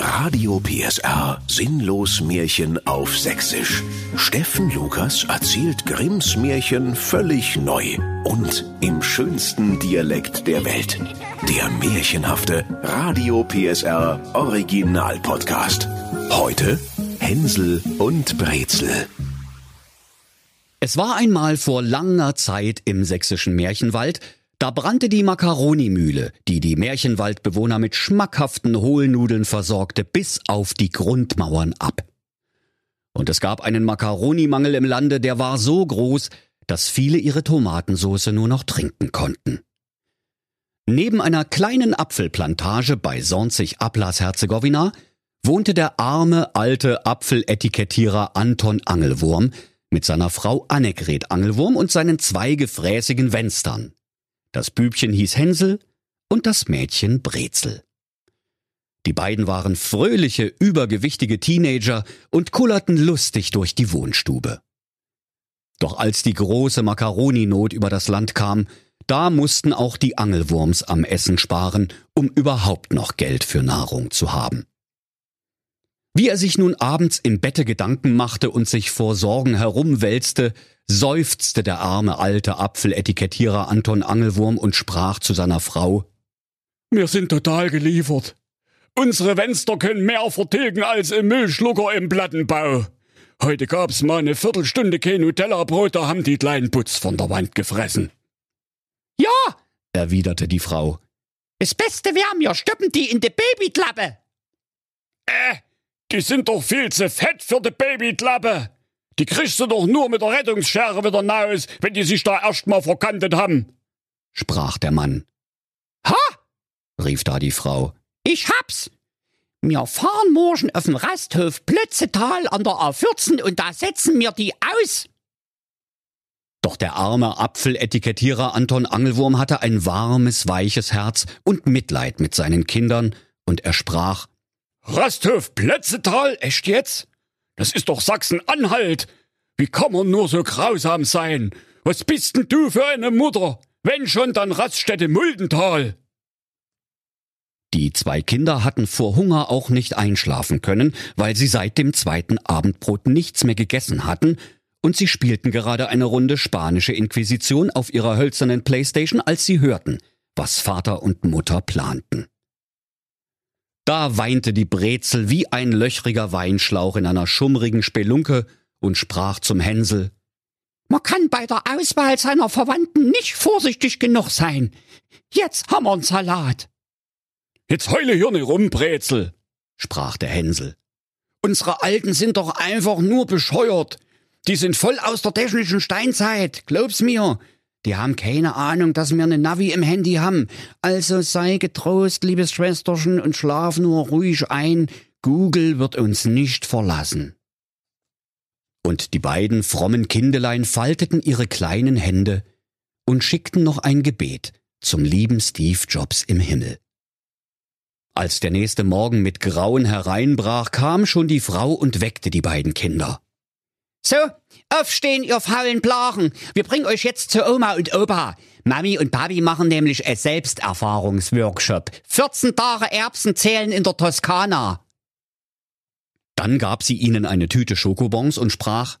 Radio PSR Sinnlos Märchen auf Sächsisch. Steffen Lukas erzählt Grimms Märchen völlig neu und im schönsten Dialekt der Welt. Der märchenhafte Radio PSR Original Podcast. Heute Hänsel und Brezel. Es war einmal vor langer Zeit im sächsischen Märchenwald, da brannte die Makaronimühle, die die Märchenwaldbewohner mit schmackhaften Hohlnudeln versorgte, bis auf die Grundmauern ab. Und es gab einen Makaronimangel im Lande, der war so groß, dass viele ihre Tomatensauce nur noch trinken konnten. Neben einer kleinen Apfelplantage bei Sonzig-Ablas-Herzegowina wohnte der arme alte Apfeletikettierer Anton Angelwurm mit seiner Frau Annegret Angelwurm und seinen zwei gefräßigen Wenstern. Das Bübchen hieß Hänsel und das Mädchen Brezel. Die beiden waren fröhliche, übergewichtige Teenager und kullerten lustig durch die Wohnstube. Doch als die große Makaroninot über das Land kam, da mussten auch die Angelwurms am Essen sparen, um überhaupt noch Geld für Nahrung zu haben. Wie er sich nun abends im Bette Gedanken machte und sich vor Sorgen herumwälzte, seufzte der arme alte Apfeletikettierer Anton Angelwurm und sprach zu seiner Frau Wir sind total geliefert. Unsere Fenster können mehr vertilgen als im Müllschlucker im Plattenbau. Heute gab's mal eine Viertelstunde kein Nutella-Brot, da haben die kleinen Putz von der Wand gefressen. Ja, erwiderte die Frau. Das Beste wär mir, stoppen die in die Babyklappe. Äh, die sind doch viel zu fett für die Babyklappe. Die kriegst du doch nur mit der Rettungsschere wieder naus, wenn die sich da erstmal verkantet haben, sprach der Mann. Ha! rief da die Frau. Ich hab's! Wir fahren morgen auf dem Rasthof Plötzetal an der A14 und da setzen wir die aus. Doch der arme Apfeletikettierer Anton Angelwurm hatte ein warmes, weiches Herz und Mitleid mit seinen Kindern, und er sprach Rasthof Plötzetal, echt jetzt? Das ist doch Sachsen-Anhalt. Wie kann man nur so grausam sein? Was bist denn du für eine Mutter? Wenn schon, dann Raststätte Muldental. Die zwei Kinder hatten vor Hunger auch nicht einschlafen können, weil sie seit dem zweiten Abendbrot nichts mehr gegessen hatten, und sie spielten gerade eine Runde spanische Inquisition auf ihrer hölzernen Playstation, als sie hörten, was Vater und Mutter planten. Da weinte die Brezel wie ein löchriger Weinschlauch in einer schummrigen Spelunke und sprach zum Hänsel. Man kann bei der Auswahl seiner Verwandten nicht vorsichtig genug sein. Jetzt haben wir'n Salat. Jetzt heule hier nicht rum, Brezel, sprach der Hänsel. Unsere Alten sind doch einfach nur bescheuert. Die sind voll aus der technischen Steinzeit, glaub's mir. Die haben keine Ahnung, dass wir eine Navi im Handy haben. Also sei getrost, liebes Schwesterchen, und schlaf nur ruhig ein. Google wird uns nicht verlassen. Und die beiden frommen Kindelein falteten ihre kleinen Hände und schickten noch ein Gebet zum lieben Steve Jobs im Himmel. Als der nächste Morgen mit Grauen hereinbrach, kam schon die Frau und weckte die beiden Kinder. So, aufstehen, ihr faulen Blachen. Wir bringen euch jetzt zu Oma und Opa. Mami und Papi machen nämlich ein Selbsterfahrungsworkshop. 14 Tage Erbsen zählen in der Toskana. Dann gab sie ihnen eine Tüte Schokobons und sprach,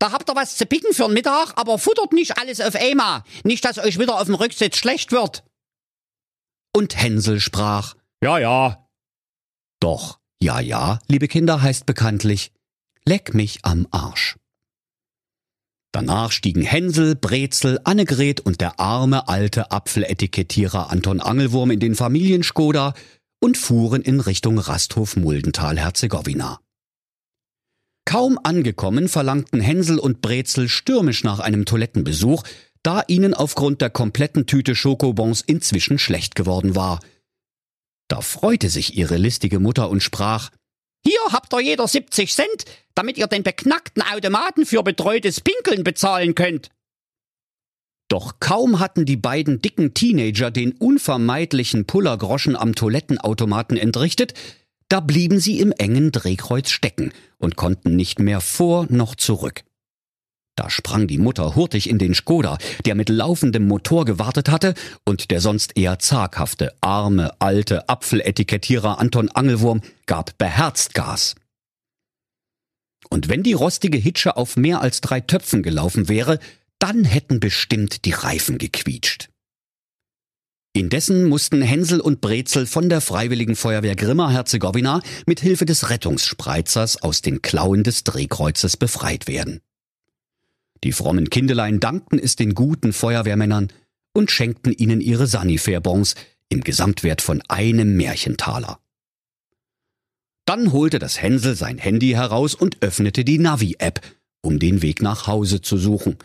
da habt ihr was zu picken für den Mittag, aber futtert nicht alles auf einmal. Nicht, dass euch wieder auf dem Rücksitz schlecht wird. Und Hänsel sprach, ja, ja. Doch, ja, ja, liebe Kinder, heißt bekanntlich, leck mich am Arsch. Danach stiegen Hänsel, Brezel, Annegret und der arme alte Apfeletikettierer Anton Angelwurm in den Familienskoda und fuhren in Richtung Rasthof Muldental-Herzegowina. Kaum angekommen verlangten Hänsel und Brezel stürmisch nach einem Toilettenbesuch, da ihnen aufgrund der kompletten Tüte Schokobons inzwischen schlecht geworden war. Da freute sich ihre listige Mutter und sprach, hier habt ihr jeder 70 Cent, damit ihr den beknackten Automaten für betreutes Pinkeln bezahlen könnt. Doch kaum hatten die beiden dicken Teenager den unvermeidlichen Pullergroschen am Toilettenautomaten entrichtet, da blieben sie im engen Drehkreuz stecken und konnten nicht mehr vor noch zurück. Da sprang die Mutter hurtig in den Skoda, der mit laufendem Motor gewartet hatte, und der sonst eher zaghafte, arme, alte Apfeletikettierer Anton Angelwurm gab beherzt Gas. Und wenn die rostige Hitsche auf mehr als drei Töpfen gelaufen wäre, dann hätten bestimmt die Reifen gequietscht. Indessen mussten Hänsel und Brezel von der Freiwilligen Feuerwehr Grimma Herzegowina mit Hilfe des Rettungsspreizers aus den Klauen des Drehkreuzes befreit werden. Die frommen Kindelein dankten es den guten Feuerwehrmännern und schenkten ihnen ihre Sanifair-Bons im Gesamtwert von einem Märchentaler. Dann holte das Hänsel sein Handy heraus und öffnete die Navi-App, um den Weg nach Hause zu suchen.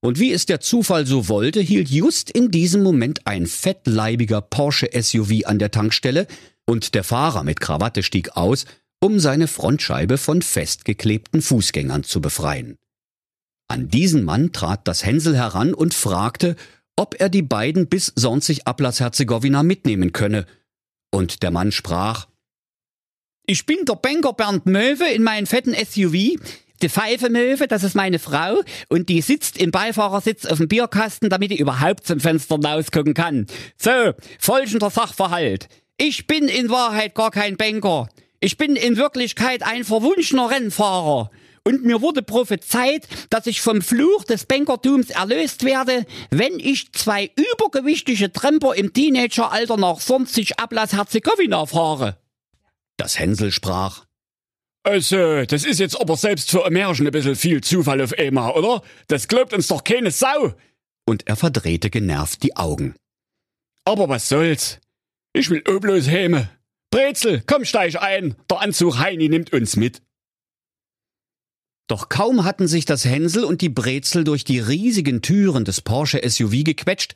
Und wie es der Zufall so wollte, hielt just in diesem Moment ein fettleibiger Porsche SUV an der Tankstelle und der Fahrer mit Krawatte stieg aus, um seine Frontscheibe von festgeklebten Fußgängern zu befreien. An diesen Mann trat das Hänsel heran und fragte, ob er die beiden bis Sonzig Ablass Herzegowina mitnehmen könne. Und der Mann sprach, Ich bin der Banker Bernd Möwe in meinem fetten SUV. Die Pfeife Möwe, das ist meine Frau, und die sitzt im Beifahrersitz auf dem Bierkasten, damit ich überhaupt zum Fenster rausgucken kann. So, folgender Sachverhalt. Ich bin in Wahrheit gar kein Banker. Ich bin in Wirklichkeit ein verwunschener Rennfahrer und mir wurde prophezeit, dass ich vom Fluch des Bankertums erlöst werde, wenn ich zwei übergewichtige Tremper im Teenageralter nach 40 Ablass Herzegowina fahre. Das Hänsel sprach, also, das ist jetzt aber selbst für ein Märchen ein bisschen viel Zufall auf einmal, oder? Das glaubt uns doch keine Sau. Und er verdrehte genervt die Augen. Aber was soll's? Ich will oblos häme. Brezel, komm steig ein. Der Anzug Heini nimmt uns mit. Doch kaum hatten sich das Hänsel und die Brezel durch die riesigen Türen des Porsche SUV gequetscht,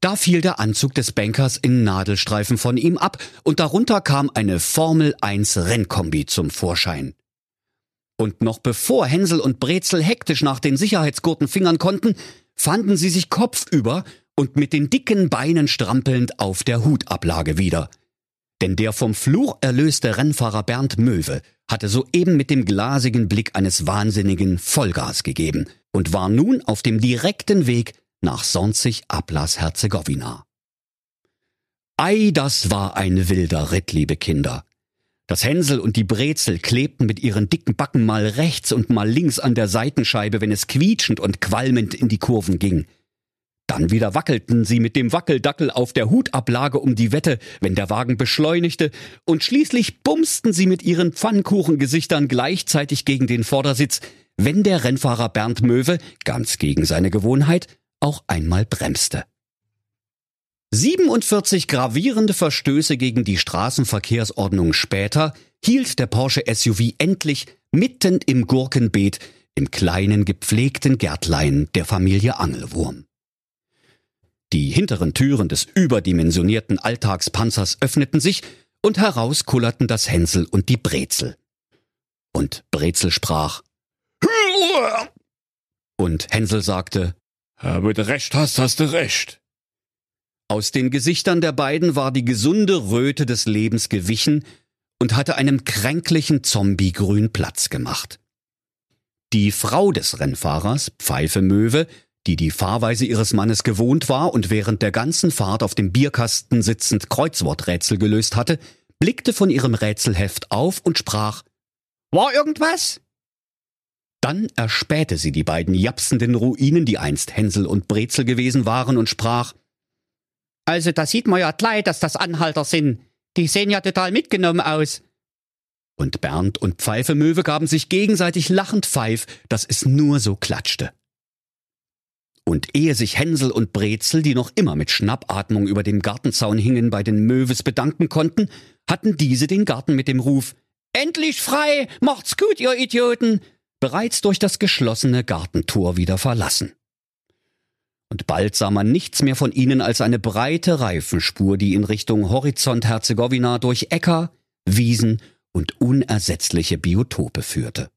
da fiel der Anzug des Bankers in Nadelstreifen von ihm ab und darunter kam eine Formel 1 Rennkombi zum Vorschein. Und noch bevor Hänsel und Brezel hektisch nach den Sicherheitsgurten fingern konnten, fanden sie sich kopfüber und mit den dicken Beinen strampelnd auf der Hutablage wieder. Denn der vom Fluch erlöste Rennfahrer Bernd Möwe hatte soeben mit dem glasigen Blick eines Wahnsinnigen Vollgas gegeben und war nun auf dem direkten Weg nach Sonzig Ablas Herzegowina. Ei, das war ein wilder Ritt, liebe Kinder. Das Hänsel und die Brezel klebten mit ihren dicken Backen mal rechts und mal links an der Seitenscheibe, wenn es quietschend und qualmend in die Kurven ging. Dann wieder wackelten sie mit dem Wackeldackel auf der Hutablage um die Wette, wenn der Wagen beschleunigte, und schließlich bumsten sie mit ihren Pfannkuchengesichtern gleichzeitig gegen den Vordersitz, wenn der Rennfahrer Bernd Möwe, ganz gegen seine Gewohnheit, auch einmal bremste. 47 gravierende Verstöße gegen die Straßenverkehrsordnung später hielt der Porsche SUV endlich mitten im Gurkenbeet im kleinen gepflegten Gärtlein der Familie Angelwurm. Die hinteren Türen des überdimensionierten Alltagspanzers öffneten sich und heraus kullerten das Hänsel und die Brezel. Und Brezel sprach und Hänsel sagte Aber du recht hast, hast du recht. Aus den Gesichtern der beiden war die gesunde Röte des Lebens gewichen und hatte einem kränklichen Zombiegrün Platz gemacht. Die Frau des Rennfahrers, Pfeife Möwe, die die Fahrweise ihres Mannes gewohnt war und während der ganzen Fahrt auf dem Bierkasten sitzend Kreuzworträtsel gelöst hatte, blickte von ihrem Rätselheft auf und sprach War irgendwas? Dann erspähte sie die beiden japsenden Ruinen, die einst Hänsel und Brezel gewesen waren, und sprach Also, da sieht man ja gleich, dass das Anhalter sind. Die sehen ja total mitgenommen aus. Und Bernd und Pfeifemöwe gaben sich gegenseitig lachend Pfeif, dass es nur so klatschte. Und ehe sich Hänsel und Brezel, die noch immer mit Schnappatmung über dem Gartenzaun hingen, bei den Möwes bedanken konnten, hatten diese den Garten mit dem Ruf Endlich frei, macht's gut, ihr Idioten, bereits durch das geschlossene Gartentor wieder verlassen. Und bald sah man nichts mehr von ihnen als eine breite Reifenspur, die in Richtung Horizont Herzegowina durch Äcker, Wiesen und unersetzliche Biotope führte.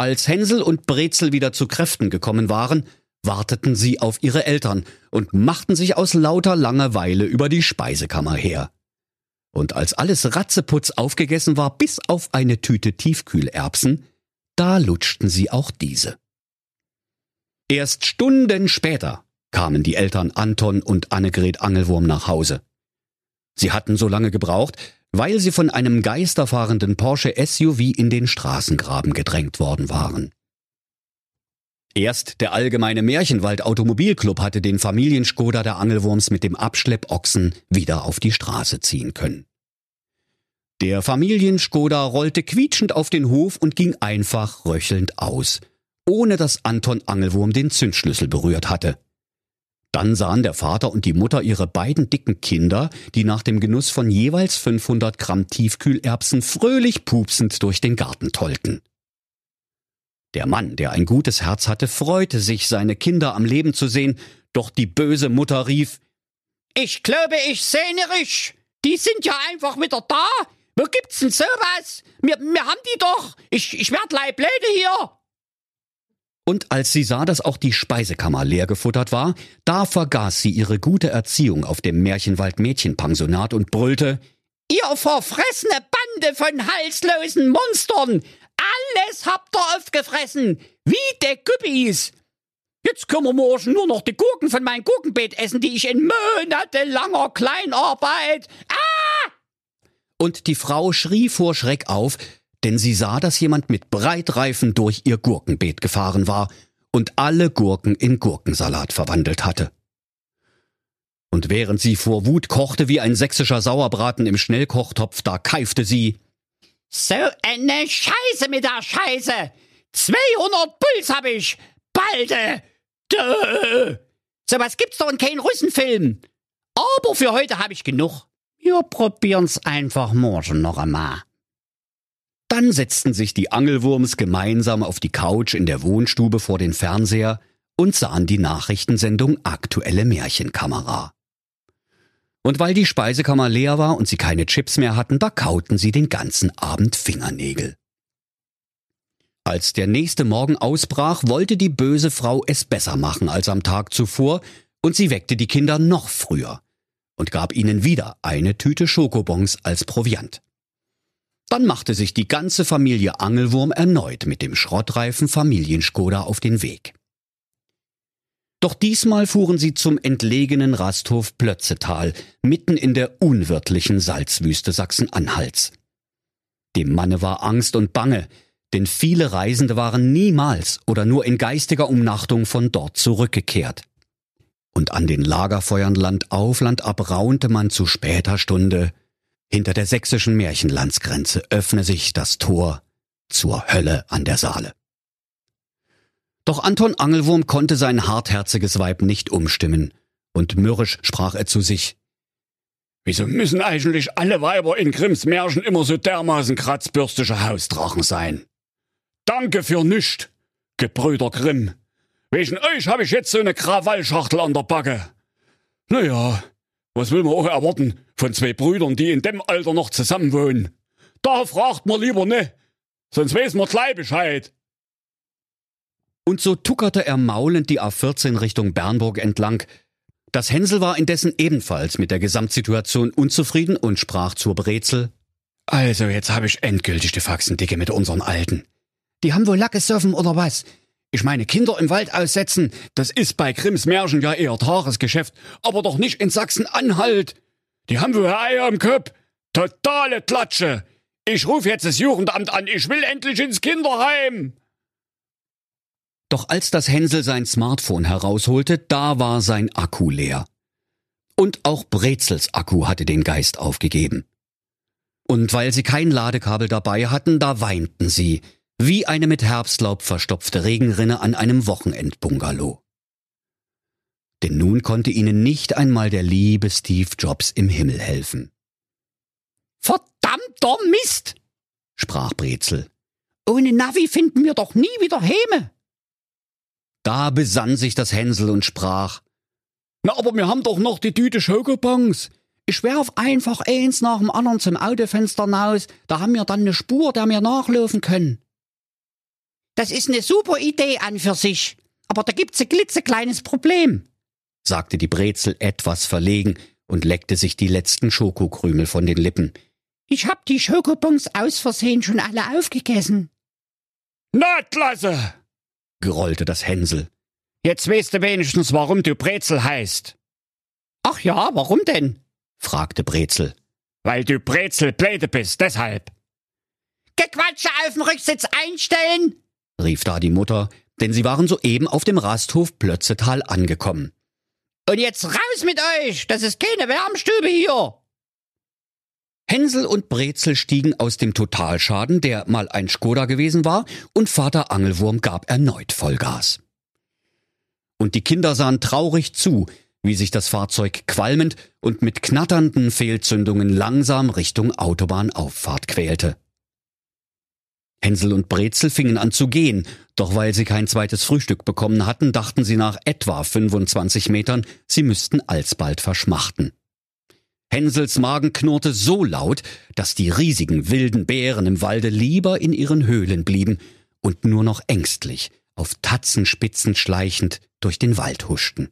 Als Hänsel und Brezel wieder zu Kräften gekommen waren, warteten sie auf ihre Eltern und machten sich aus lauter Langeweile über die Speisekammer her. Und als alles Ratzeputz aufgegessen war, bis auf eine Tüte Tiefkühlerbsen, da lutschten sie auch diese. Erst Stunden später kamen die Eltern Anton und Annegret Angelwurm nach Hause. Sie hatten so lange gebraucht, weil sie von einem geisterfahrenden Porsche SUV in den Straßengraben gedrängt worden waren. Erst der allgemeine Märchenwald Automobilclub hatte den Familienskoda der Angelwurms mit dem Abschleppochsen wieder auf die Straße ziehen können. Der Familienskoda rollte quietschend auf den Hof und ging einfach röchelnd aus, ohne dass Anton Angelwurm den Zündschlüssel berührt hatte. Dann sahen der Vater und die Mutter ihre beiden dicken Kinder, die nach dem Genuss von jeweils 500 Gramm Tiefkühlerbsen fröhlich pupsend durch den Garten tollten. Der Mann, der ein gutes Herz hatte, freute sich, seine Kinder am Leben zu sehen, doch die böse Mutter rief, Ich glaube, ich sehne rich. Die sind ja einfach wieder da. Wo gibt's denn sowas? Wir, wir haben die doch. Ich, ich werd Leibläde hier. Und als sie sah, dass auch die Speisekammer leer gefuttert war, da vergaß sie ihre gute Erziehung auf dem Märchenwald Mädchenpensionat und brüllte, Ihr verfressene Bande von halslosen Monstern! Alles habt ihr aufgefressen! Wie de Güppis! Jetzt können wir morgen nur noch die Gurken von meinem Gurkenbeet essen, die ich in monatelanger Kleinarbeit. Ah! Und die Frau schrie vor Schreck auf, denn sie sah, dass jemand mit Breitreifen durch ihr Gurkenbeet gefahren war und alle Gurken in Gurkensalat verwandelt hatte. Und während sie vor Wut kochte wie ein sächsischer Sauerbraten im Schnellkochtopf, da keifte sie So eine Scheiße mit der Scheiße! 200 Puls hab ich! Balde! Dö! So was gibt's doch in keinem Russenfilm! Aber für heute hab ich genug. Wir probieren's einfach morgen noch einmal. Dann setzten sich die Angelwurms gemeinsam auf die Couch in der Wohnstube vor den Fernseher und sahen die Nachrichtensendung Aktuelle Märchenkamera. Und weil die Speisekammer leer war und sie keine Chips mehr hatten, da kauten sie den ganzen Abend Fingernägel. Als der nächste Morgen ausbrach, wollte die böse Frau es besser machen als am Tag zuvor, und sie weckte die Kinder noch früher und gab ihnen wieder eine Tüte Schokobons als Proviant. Dann machte sich die ganze Familie Angelwurm erneut mit dem schrottreifen Familienskoda auf den Weg. Doch diesmal fuhren sie zum entlegenen Rasthof Plötzetal, mitten in der unwirtlichen Salzwüste Sachsen-Anhalts. Dem Manne war Angst und Bange, denn viele Reisende waren niemals oder nur in geistiger Umnachtung von dort zurückgekehrt. Und an den Lagerfeuern Land auf Land ab raunte man zu später Stunde hinter der sächsischen Märchenlandsgrenze öffne sich das Tor zur Hölle an der Saale. Doch Anton Angelwurm konnte sein hartherziges Weib nicht umstimmen, und mürrisch sprach er zu sich. Wieso müssen eigentlich alle Weiber in Grimms Märchen immer so dermaßen kratzbürstige Hausdrachen sein? Danke für nüscht, Gebrüder Grimm. Wegen euch habe ich jetzt so eine Krawallschachtel an der Backe. Naja, was will man auch erwarten von zwei Brüdern, die in dem Alter noch zusammenwohnen? Da fragt man lieber ne, sonst weiß man gleich Bescheid. Und so tuckerte er maulend die A14 Richtung Bernburg entlang. Das Hänsel war indessen ebenfalls mit der Gesamtsituation unzufrieden und sprach zur Brezel. Also, jetzt habe ich endgültig die Faxendicke mit unseren Alten. Die haben wohl Lacke surfen oder was? Ich meine, Kinder im Wald aussetzen, das ist bei Grimms Märchen ja eher Tagesgeschäft, aber doch nicht in Sachsen-Anhalt. Die haben wohl Eier im Kopf. Totale Klatsche. Ich ruf jetzt das Jugendamt an, ich will endlich ins Kinderheim. Doch als das Hänsel sein Smartphone herausholte, da war sein Akku leer. Und auch Brezels Akku hatte den Geist aufgegeben. Und weil sie kein Ladekabel dabei hatten, da weinten sie, wie eine mit Herbstlaub verstopfte Regenrinne an einem Wochenendbungalow. Denn nun konnte ihnen nicht einmal der liebe Steve Jobs im Himmel helfen. Verdammter Mist, sprach Brezel. Ohne Navi finden wir doch nie wieder Häme. Da besann sich das Hänsel und sprach. Na, aber wir haben doch noch die Tüte Schokobons. Ich werf einfach eins nach dem anderen zum Autofenster hinaus, da haben wir dann eine Spur, der wir nachlaufen können. Das ist eine super Idee an für sich. Aber da gibt's ein klitzekleines Problem, sagte die Brezel etwas verlegen und leckte sich die letzten Schokokrümel von den Lippen. Ich hab die Schokobons aus Versehen schon alle aufgegessen. Na, klasse! grollte das Hänsel. Jetzt weißt du wenigstens, warum du Brezel heißt. Ach ja, warum denn? fragte Brezel. Weil du Brezel Bläde bist, deshalb. Gequatsche auf dem Rücksitz einstellen, rief da die Mutter, denn sie waren soeben auf dem Rasthof Plötzetal angekommen. Und jetzt raus mit euch, das ist keine Wärmstube hier. Hänsel und Brezel stiegen aus dem Totalschaden, der mal ein Skoda gewesen war, und Vater Angelwurm gab erneut Vollgas. Und die Kinder sahen traurig zu, wie sich das Fahrzeug qualmend und mit knatternden Fehlzündungen langsam Richtung Autobahnauffahrt quälte. Hänsel und Brezel fingen an zu gehen, doch weil sie kein zweites Frühstück bekommen hatten, dachten sie nach etwa 25 Metern, sie müssten alsbald verschmachten. Hänsels Magen knurrte so laut, dass die riesigen wilden Bären im Walde lieber in ihren Höhlen blieben und nur noch ängstlich, auf Tatzenspitzen schleichend, durch den Wald huschten.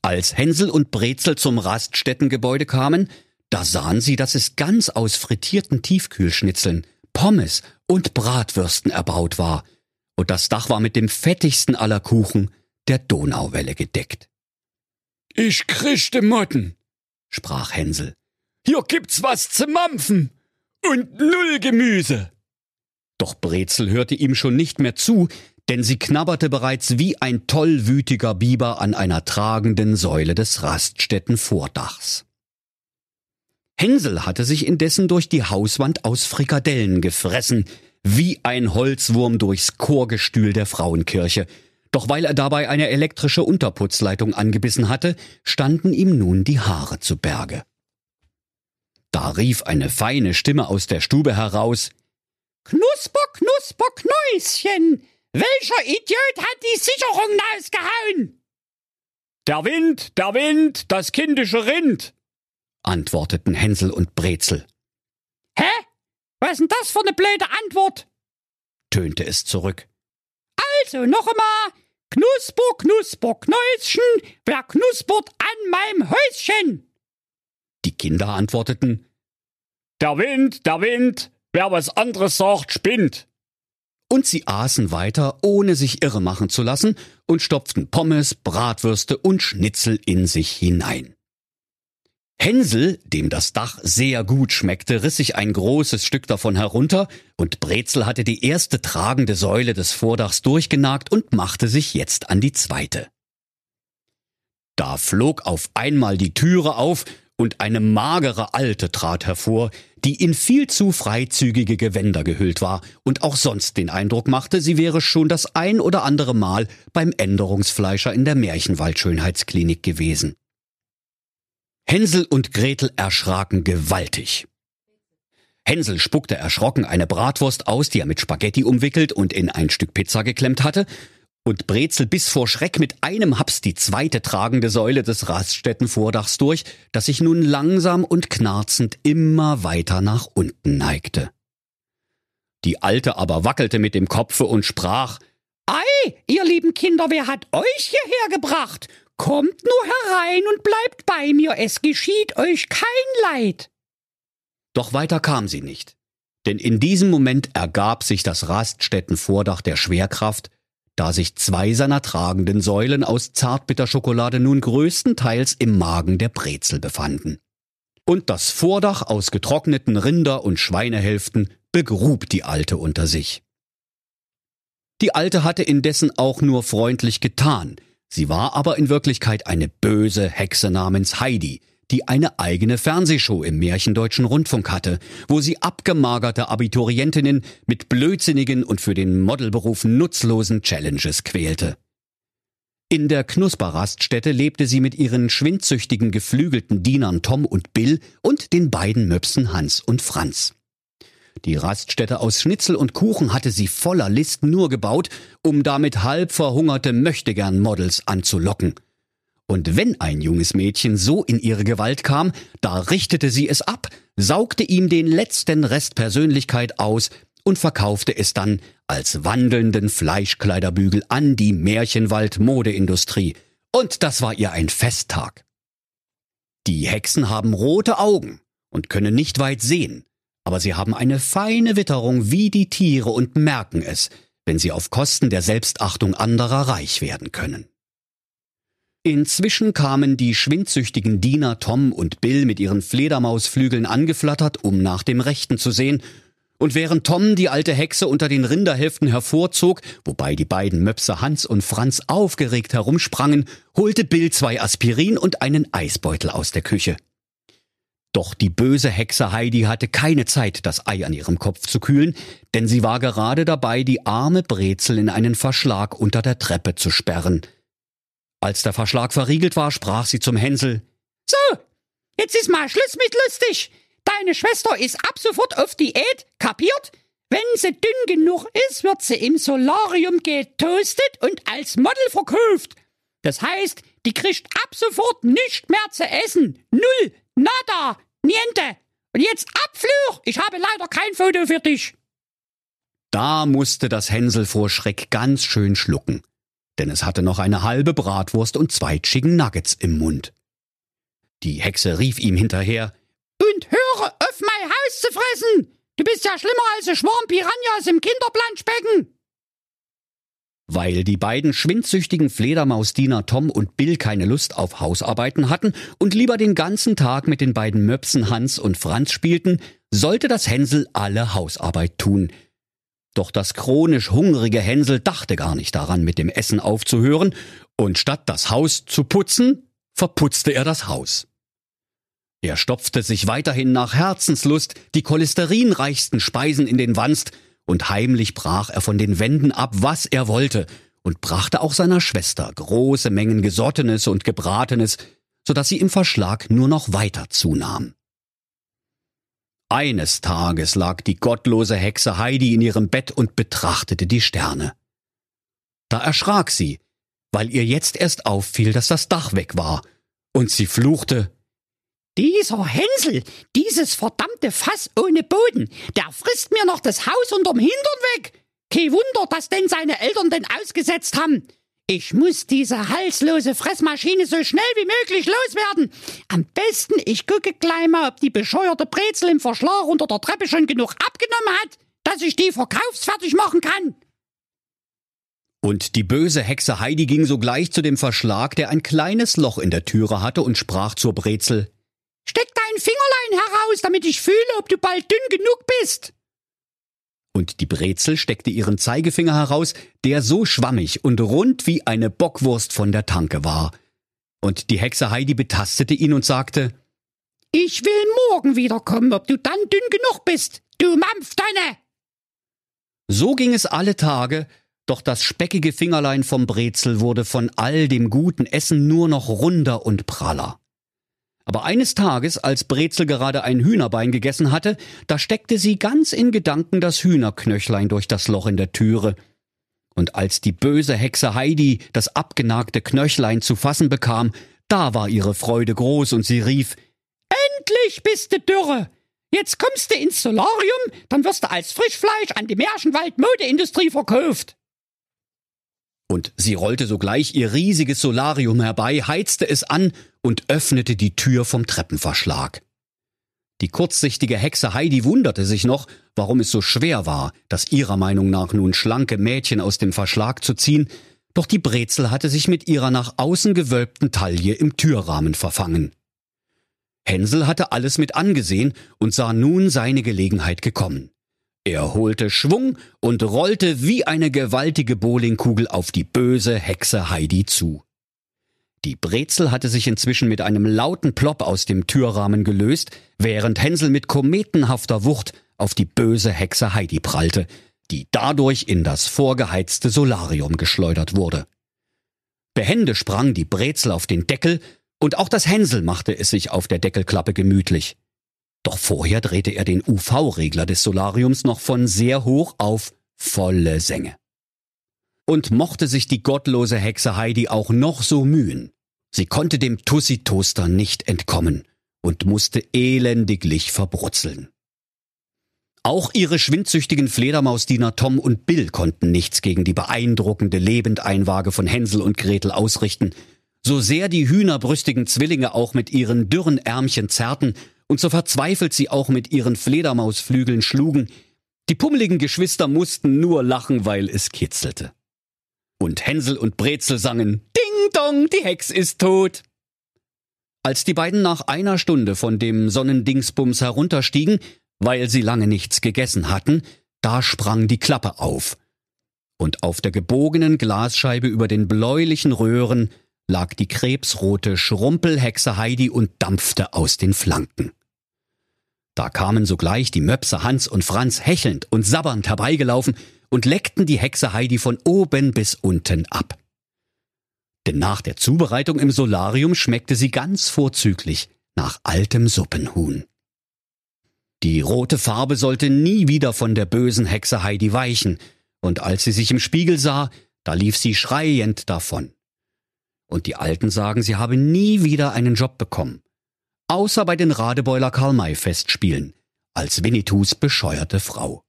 Als Hänsel und Brezel zum Raststättengebäude kamen, da sahen sie, dass es ganz aus frittierten Tiefkühlschnitzeln, Pommes und Bratwürsten erbaut war, und das Dach war mit dem fettigsten aller Kuchen, der Donauwelle, gedeckt. Ich kriegte Motten, sprach Hänsel. Hier gibt's was zu mampfen und null Gemüse. Doch Brezel hörte ihm schon nicht mehr zu, denn sie knabberte bereits wie ein tollwütiger Biber an einer tragenden Säule des Raststättenvordachs. Hänsel hatte sich indessen durch die Hauswand aus Frikadellen gefressen, wie ein Holzwurm durchs Chorgestühl der Frauenkirche, doch weil er dabei eine elektrische Unterputzleitung angebissen hatte, standen ihm nun die Haare zu Berge. Da rief eine feine Stimme aus der Stube heraus Knusper, Knusper, Knäuschen! Welcher Idiot hat die Sicherung ausgehauen? Der Wind, der Wind, das kindische Rind, antworteten Hänsel und Brezel. Hä? Was ist denn das für eine blöde Antwort? tönte es zurück. Also noch einmal, Knusper, Knusper, Knäuschen, wer knuspert an meinem Häuschen? Die Kinder antworteten, Der Wind, der Wind, wer was anderes sagt, spinnt. Und sie aßen weiter, ohne sich irre machen zu lassen, und stopften Pommes, Bratwürste und Schnitzel in sich hinein. Hänsel, dem das Dach sehr gut schmeckte, riss sich ein großes Stück davon herunter, und Brezel hatte die erste tragende Säule des Vordachs durchgenagt und machte sich jetzt an die zweite. Da flog auf einmal die Türe auf, und eine magere Alte trat hervor, die in viel zu freizügige Gewänder gehüllt war und auch sonst den Eindruck machte, sie wäre schon das ein oder andere Mal beim Änderungsfleischer in der Märchenwald-Schönheitsklinik gewesen. Hänsel und Gretel erschraken gewaltig. Hänsel spuckte erschrocken eine Bratwurst aus, die er mit Spaghetti umwickelt und in ein Stück Pizza geklemmt hatte, und Brezel biss vor Schreck mit einem Haps die zweite tragende Säule des Raststättenvordachs durch, das sich nun langsam und knarzend immer weiter nach unten neigte. Die Alte aber wackelte mit dem Kopfe und sprach Ei, ihr lieben Kinder, wer hat euch hierher gebracht? Kommt nur herein und bleibt bei mir, es geschieht euch kein Leid. Doch weiter kam sie nicht, denn in diesem Moment ergab sich das Raststättenvordach der Schwerkraft, da sich zwei seiner tragenden Säulen aus Zartbitterschokolade nun größtenteils im Magen der Brezel befanden. Und das Vordach aus getrockneten Rinder- und Schweinehälften begrub die Alte unter sich. Die Alte hatte indessen auch nur freundlich getan, sie war aber in Wirklichkeit eine böse Hexe namens Heidi, die eine eigene Fernsehshow im Märchendeutschen Rundfunk hatte, wo sie abgemagerte Abiturientinnen mit blödsinnigen und für den Modelberuf nutzlosen Challenges quälte. In der Knusperraststätte lebte sie mit ihren schwindsüchtigen geflügelten Dienern Tom und Bill und den beiden Möpsen Hans und Franz. Die Raststätte aus Schnitzel und Kuchen hatte sie voller List nur gebaut, um damit halb verhungerte Möchtegern-Models anzulocken – und wenn ein junges Mädchen so in ihre Gewalt kam, da richtete sie es ab, saugte ihm den letzten Rest Persönlichkeit aus und verkaufte es dann als wandelnden Fleischkleiderbügel an die Märchenwald-Modeindustrie. Und das war ihr ein Festtag. Die Hexen haben rote Augen und können nicht weit sehen, aber sie haben eine feine Witterung wie die Tiere und merken es, wenn sie auf Kosten der Selbstachtung anderer reich werden können. Inzwischen kamen die schwindsüchtigen Diener Tom und Bill mit ihren Fledermausflügeln angeflattert, um nach dem Rechten zu sehen, und während Tom die alte Hexe unter den Rinderhälften hervorzog, wobei die beiden Möpse Hans und Franz aufgeregt herumsprangen, holte Bill zwei Aspirin und einen Eisbeutel aus der Küche. Doch die böse Hexe Heidi hatte keine Zeit, das Ei an ihrem Kopf zu kühlen, denn sie war gerade dabei, die arme Brezel in einen Verschlag unter der Treppe zu sperren – als der Verschlag verriegelt war, sprach sie zum Hänsel. So, jetzt ist mal Schluss mit lustig. Deine Schwester ist ab sofort auf Diät, kapiert? Wenn sie dünn genug ist, wird sie im Solarium getoastet und als Model verkauft. Das heißt, die kriegt ab sofort nicht mehr zu essen. Null, nada, niente. Und jetzt Abfluch, ich habe leider kein Foto für dich. Da musste das Hänsel vor Schreck ganz schön schlucken denn es hatte noch eine halbe Bratwurst und zwei Chicken Nuggets im Mund. Die Hexe rief ihm hinterher Und höre auf, mein Haus zu fressen! Du bist ja schlimmer als ein Schwarm Piranhas im Kinderplanschbecken! Weil die beiden schwindsüchtigen Fledermausdiener Tom und Bill keine Lust auf Hausarbeiten hatten und lieber den ganzen Tag mit den beiden Möpsen Hans und Franz spielten, sollte das Hänsel alle Hausarbeit tun – doch das chronisch hungrige Hänsel dachte gar nicht daran, mit dem Essen aufzuhören, und statt das Haus zu putzen, verputzte er das Haus. Er stopfte sich weiterhin nach Herzenslust die cholesterinreichsten Speisen in den Wanst, und heimlich brach er von den Wänden ab, was er wollte, und brachte auch seiner Schwester große Mengen Gesottenes und Gebratenes, so dass sie im Verschlag nur noch weiter zunahm. Eines Tages lag die gottlose Hexe Heidi in ihrem Bett und betrachtete die Sterne. Da erschrak sie, weil ihr jetzt erst auffiel, dass das Dach weg war, und sie fluchte Dieser Hänsel, dieses verdammte Fass ohne Boden, der frisst mir noch das Haus unterm Hintern weg. Kein Wunder, dass denn seine Eltern den ausgesetzt haben. Ich muss diese halslose Fressmaschine so schnell wie möglich loswerden. Am besten, ich gucke gleich mal, ob die bescheuerte Brezel im Verschlag unter der Treppe schon genug abgenommen hat, dass ich die verkaufsfertig machen kann. Und die böse Hexe Heidi ging sogleich zu dem Verschlag, der ein kleines Loch in der Türe hatte, und sprach zur Brezel Heraus, damit ich fühle, ob du bald dünn genug bist und die Brezel steckte ihren Zeigefinger heraus, der so schwammig und rund wie eine Bockwurst von der Tanke war. Und die Hexe Heidi betastete ihn und sagte, Ich will morgen wiederkommen, ob du dann dünn genug bist, du Mampftonne! So ging es alle Tage, doch das speckige Fingerlein vom Brezel wurde von all dem guten Essen nur noch runder und praller. Aber eines Tages, als Brezel gerade ein Hühnerbein gegessen hatte, da steckte sie ganz in Gedanken das Hühnerknöchlein durch das Loch in der Türe. Und als die böse Hexe Heidi das abgenagte Knöchlein zu fassen bekam, da war ihre Freude groß und sie rief, Endlich bist du Dürre! Jetzt kommst du ins Solarium, dann wirst du als Frischfleisch an die Märchenwald Modeindustrie verkauft. Und sie rollte sogleich ihr riesiges Solarium herbei, heizte es an und öffnete die Tür vom Treppenverschlag. Die kurzsichtige Hexe Heidi wunderte sich noch, warum es so schwer war, das ihrer Meinung nach nun schlanke Mädchen aus dem Verschlag zu ziehen, doch die Brezel hatte sich mit ihrer nach außen gewölbten Taille im Türrahmen verfangen. Hänsel hatte alles mit angesehen und sah nun seine Gelegenheit gekommen. Er holte Schwung und rollte wie eine gewaltige Bowlingkugel auf die böse Hexe Heidi zu. Die Brezel hatte sich inzwischen mit einem lauten Plopp aus dem Türrahmen gelöst, während Hänsel mit kometenhafter Wucht auf die böse Hexe Heidi prallte, die dadurch in das vorgeheizte Solarium geschleudert wurde. Behende sprang die Brezel auf den Deckel, und auch das Hänsel machte es sich auf der Deckelklappe gemütlich. Doch vorher drehte er den UV-Regler des Solariums noch von sehr hoch auf volle Sänge. Und mochte sich die gottlose Hexe Heidi auch noch so mühen, sie konnte dem Tussi-Toaster nicht entkommen und musste elendiglich verbrutzeln. Auch ihre schwindsüchtigen Fledermausdiener Tom und Bill konnten nichts gegen die beeindruckende Lebendeinwaage von Hänsel und Gretel ausrichten, so sehr die hühnerbrüstigen Zwillinge auch mit ihren dürren Ärmchen zerrten und so verzweifelt sie auch mit ihren Fledermausflügeln schlugen, Die pummeligen Geschwister mussten nur lachen, weil es kitzelte. Und Hänsel und Brezel sangen Ding dong, die Hex ist tot. Als die beiden nach einer Stunde von dem Sonnendingsbums herunterstiegen, weil sie lange nichts gegessen hatten, da sprang die Klappe auf. Und auf der gebogenen Glasscheibe über den bläulichen Röhren lag die krebsrote Schrumpelhexe Heidi und dampfte aus den Flanken. Da kamen sogleich die Möpse Hans und Franz hechelnd und sabbernd herbeigelaufen und leckten die Hexe Heidi von oben bis unten ab. Denn nach der Zubereitung im Solarium schmeckte sie ganz vorzüglich nach altem Suppenhuhn. Die rote Farbe sollte nie wieder von der bösen Hexe Heidi weichen, und als sie sich im Spiegel sah, da lief sie schreiend davon. Und die Alten sagen, sie habe nie wieder einen Job bekommen außer bei den Radebeuler Karl-May-Festspielen, als Winnetous bescheuerte Frau.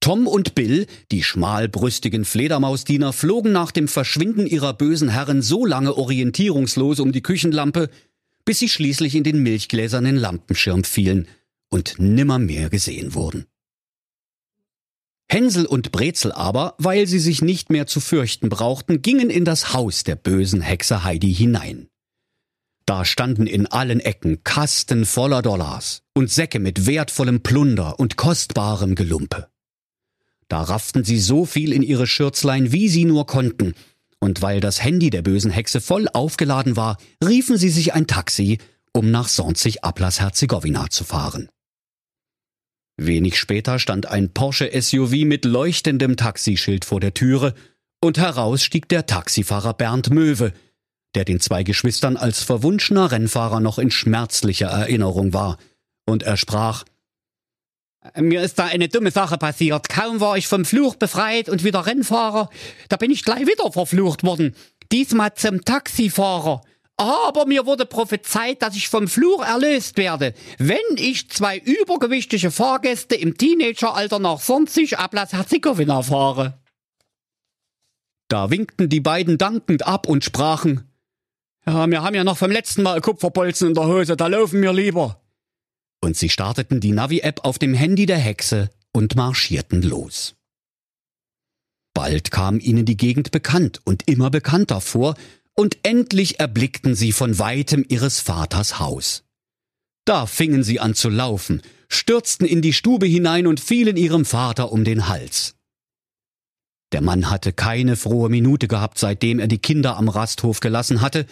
Tom und Bill, die schmalbrüstigen Fledermausdiener, flogen nach dem Verschwinden ihrer bösen Herren so lange orientierungslos um die Küchenlampe, bis sie schließlich in den milchgläsernen Lampenschirm fielen und nimmermehr gesehen wurden. Hänsel und Brezel aber, weil sie sich nicht mehr zu fürchten brauchten, gingen in das Haus der bösen Hexe Heidi hinein. Da standen in allen Ecken Kasten voller Dollars und Säcke mit wertvollem Plunder und kostbarem Gelumpe. Da rafften sie so viel in ihre Schürzlein, wie sie nur konnten, und weil das Handy der bösen Hexe voll aufgeladen war, riefen sie sich ein Taxi, um nach Sonzig Ablas Herzegowina zu fahren. Wenig später stand ein Porsche SUV mit leuchtendem Taxischild vor der Türe, und heraus stieg der Taxifahrer Bernd Möwe, der den zwei Geschwistern als verwunschener Rennfahrer noch in schmerzlicher Erinnerung war, und er sprach Mir ist da eine dumme Sache passiert. Kaum war ich vom Fluch befreit und wieder Rennfahrer, da bin ich gleich wieder verflucht worden. Diesmal zum Taxifahrer. Aber mir wurde prophezeit, dass ich vom Fluch erlöst werde, wenn ich zwei übergewichtige Fahrgäste im Teenageralter nach 40 Ablass Herzegowina fahre. Da winkten die beiden dankend ab und sprachen ja, wir haben ja noch vom letzten Mal Kupferbolzen in der Hose, da laufen wir lieber. Und sie starteten die Navi-App auf dem Handy der Hexe und marschierten los. Bald kam ihnen die Gegend bekannt und immer bekannter vor, und endlich erblickten sie von weitem ihres Vaters Haus. Da fingen sie an zu laufen, stürzten in die Stube hinein und fielen ihrem Vater um den Hals. Der Mann hatte keine frohe Minute gehabt, seitdem er die Kinder am Rasthof gelassen hatte,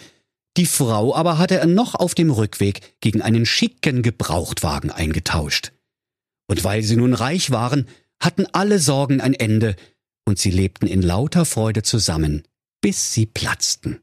die Frau aber hatte er noch auf dem Rückweg gegen einen schicken Gebrauchtwagen eingetauscht. Und weil sie nun reich waren, hatten alle Sorgen ein Ende, und sie lebten in lauter Freude zusammen, bis sie platzten.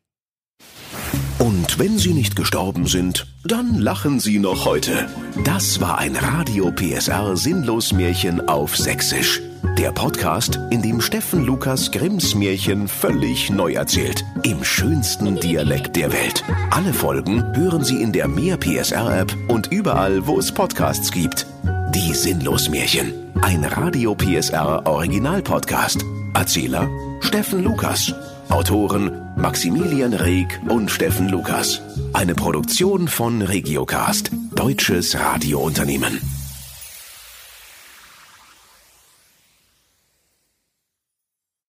Und wenn sie nicht gestorben sind, dann lachen sie noch heute. Das war ein Radio PSR Sinnlos Märchen auf Sächsisch. Der Podcast, in dem Steffen Lukas Grimms Märchen völlig neu erzählt. Im schönsten Dialekt der Welt. Alle Folgen hören Sie in der Mehr PSR App und überall, wo es Podcasts gibt. Die Sinnlos Märchen. Ein Radio PSR Original Podcast. Erzähler Steffen Lukas. Autoren Maximilian Reg und Steffen Lukas. Eine Produktion von Regiocast, deutsches Radiounternehmen.